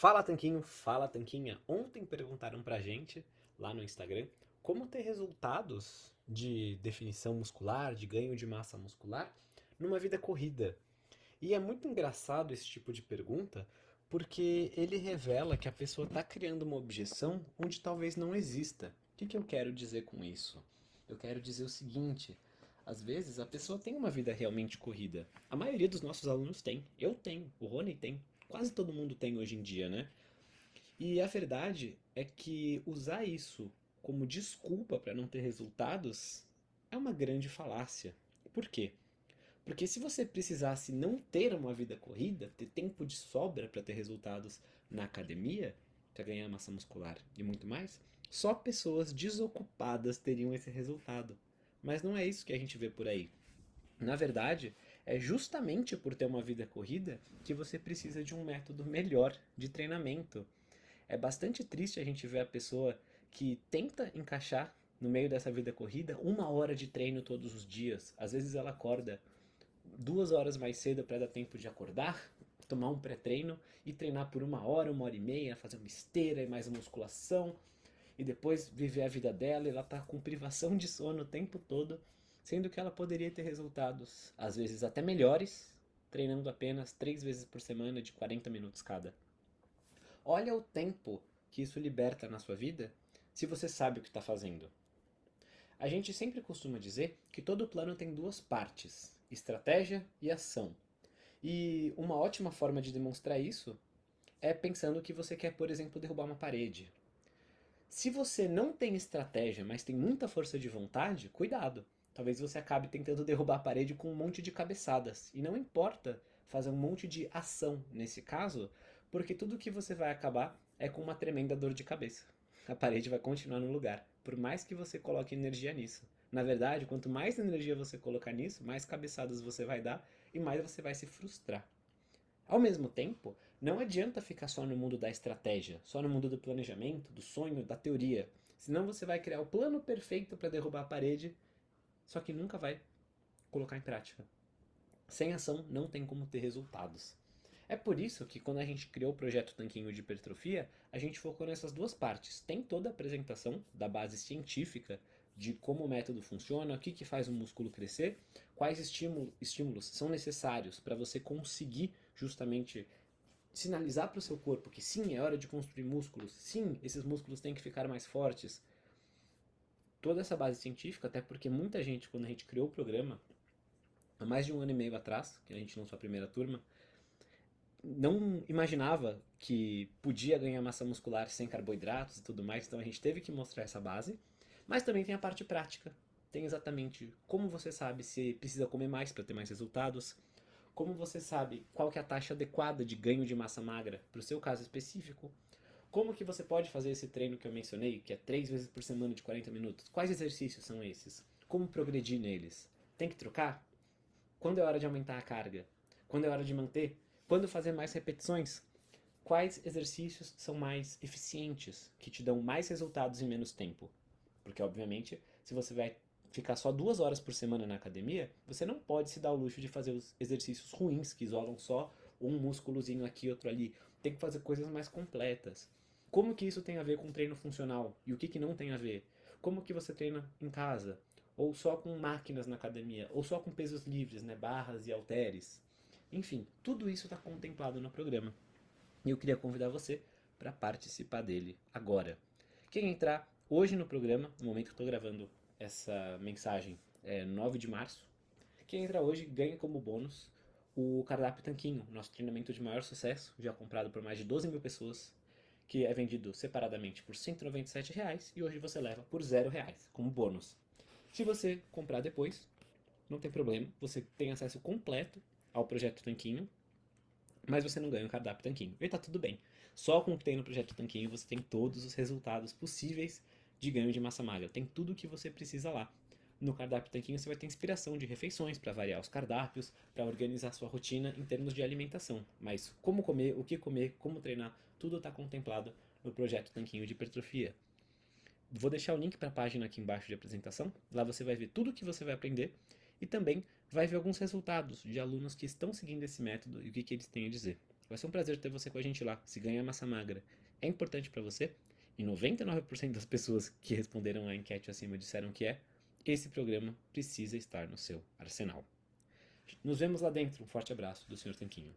Fala Tanquinho, fala Tanquinha. Ontem perguntaram pra gente lá no Instagram como ter resultados de definição muscular, de ganho de massa muscular numa vida corrida. E é muito engraçado esse tipo de pergunta porque ele revela que a pessoa está criando uma objeção onde talvez não exista. O que, que eu quero dizer com isso? Eu quero dizer o seguinte: às vezes a pessoa tem uma vida realmente corrida. A maioria dos nossos alunos tem. Eu tenho, o Rony tem, quase todo mundo tem hoje em dia, né? E a verdade é que usar isso como desculpa para não ter resultados é uma grande falácia. Por quê? Porque se você precisasse não ter uma vida corrida, ter tempo de sobra para ter resultados na academia, para ganhar massa muscular e muito mais, só pessoas desocupadas teriam esse resultado. Mas não é isso que a gente vê por aí. Na verdade, é justamente por ter uma vida corrida que você precisa de um método melhor de treinamento. É bastante triste a gente ver a pessoa que tenta encaixar no meio dessa vida corrida uma hora de treino todos os dias. Às vezes ela acorda duas horas mais cedo para dar tempo de acordar, tomar um pré-treino e treinar por uma hora, uma hora e meia, fazer uma esteira e mais musculação e depois viver a vida dela e ela tá com privação de sono o tempo todo, sendo que ela poderia ter resultados, às vezes até melhores, treinando apenas três vezes por semana de 40 minutos cada. Olha o tempo que isso liberta na sua vida se você sabe o que está fazendo. A gente sempre costuma dizer que todo plano tem duas partes, estratégia e ação. E uma ótima forma de demonstrar isso é pensando que você quer, por exemplo, derrubar uma parede, se você não tem estratégia, mas tem muita força de vontade, cuidado. Talvez você acabe tentando derrubar a parede com um monte de cabeçadas. E não importa fazer um monte de ação nesse caso, porque tudo que você vai acabar é com uma tremenda dor de cabeça. A parede vai continuar no lugar, por mais que você coloque energia nisso. Na verdade, quanto mais energia você colocar nisso, mais cabeçadas você vai dar e mais você vai se frustrar. Ao mesmo tempo, não adianta ficar só no mundo da estratégia, só no mundo do planejamento, do sonho, da teoria. Senão você vai criar o plano perfeito para derrubar a parede, só que nunca vai colocar em prática. Sem ação não tem como ter resultados. É por isso que quando a gente criou o projeto Tanquinho de Hipertrofia, a gente focou nessas duas partes. Tem toda a apresentação da base científica de como o método funciona, o que, que faz o músculo crescer, quais estímulo, estímulos são necessários para você conseguir justamente sinalizar para o seu corpo que sim, é hora de construir músculos, sim, esses músculos têm que ficar mais fortes. Toda essa base científica, até porque muita gente, quando a gente criou o programa, há mais de um ano e meio atrás, que a gente lançou a primeira turma, não imaginava que podia ganhar massa muscular sem carboidratos e tudo mais, então a gente teve que mostrar essa base. Mas também tem a parte prática. Tem exatamente como você sabe se precisa comer mais para ter mais resultados, como você sabe qual que é a taxa adequada de ganho de massa magra para o seu caso específico, como que você pode fazer esse treino que eu mencionei, que é três vezes por semana de 40 minutos, quais exercícios são esses, como progredir neles, tem que trocar? Quando é hora de aumentar a carga? Quando é hora de manter? Quando fazer mais repetições? Quais exercícios são mais eficientes, que te dão mais resultados em menos tempo? Porque, obviamente, se você vai ficar só duas horas por semana na academia, você não pode se dar o luxo de fazer os exercícios ruins, que isolam só um músculozinho aqui outro ali. Tem que fazer coisas mais completas. Como que isso tem a ver com treino funcional? E o que, que não tem a ver? Como que você treina em casa? Ou só com máquinas na academia? Ou só com pesos livres, né? barras e halteres? Enfim, tudo isso está contemplado no programa. E eu queria convidar você para participar dele agora. Quem entrar Hoje no programa, no momento que estou gravando essa mensagem, é 9 de março, quem entra hoje ganha como bônus o cardápio Tanquinho, nosso treinamento de maior sucesso, já comprado por mais de 12 mil pessoas, que é vendido separadamente por 197 reais, e hoje você leva por R$ reais como bônus. Se você comprar depois, não tem problema, você tem acesso completo ao projeto Tanquinho, mas você não ganha o cardápio Tanquinho. E tá tudo bem. Só com o que tem no projeto Tanquinho você tem todos os resultados possíveis de ganho de massa magra. Tem tudo o que você precisa lá. No cardápio Tanquinho você vai ter inspiração de refeições para variar os cardápios, para organizar sua rotina em termos de alimentação. Mas como comer, o que comer, como treinar, tudo está contemplado no projeto Tanquinho de Hipertrofia. Vou deixar o link para a página aqui embaixo de apresentação. Lá você vai ver tudo o que você vai aprender e também vai ver alguns resultados de alunos que estão seguindo esse método e o que, que eles têm a dizer. Vai ser um prazer ter você com a gente lá. Se ganhar massa magra é importante para você, e 99% das pessoas que responderam a enquete acima disseram que é, esse programa precisa estar no seu arsenal. Nos vemos lá dentro. Um forte abraço do Sr. Tanquinho.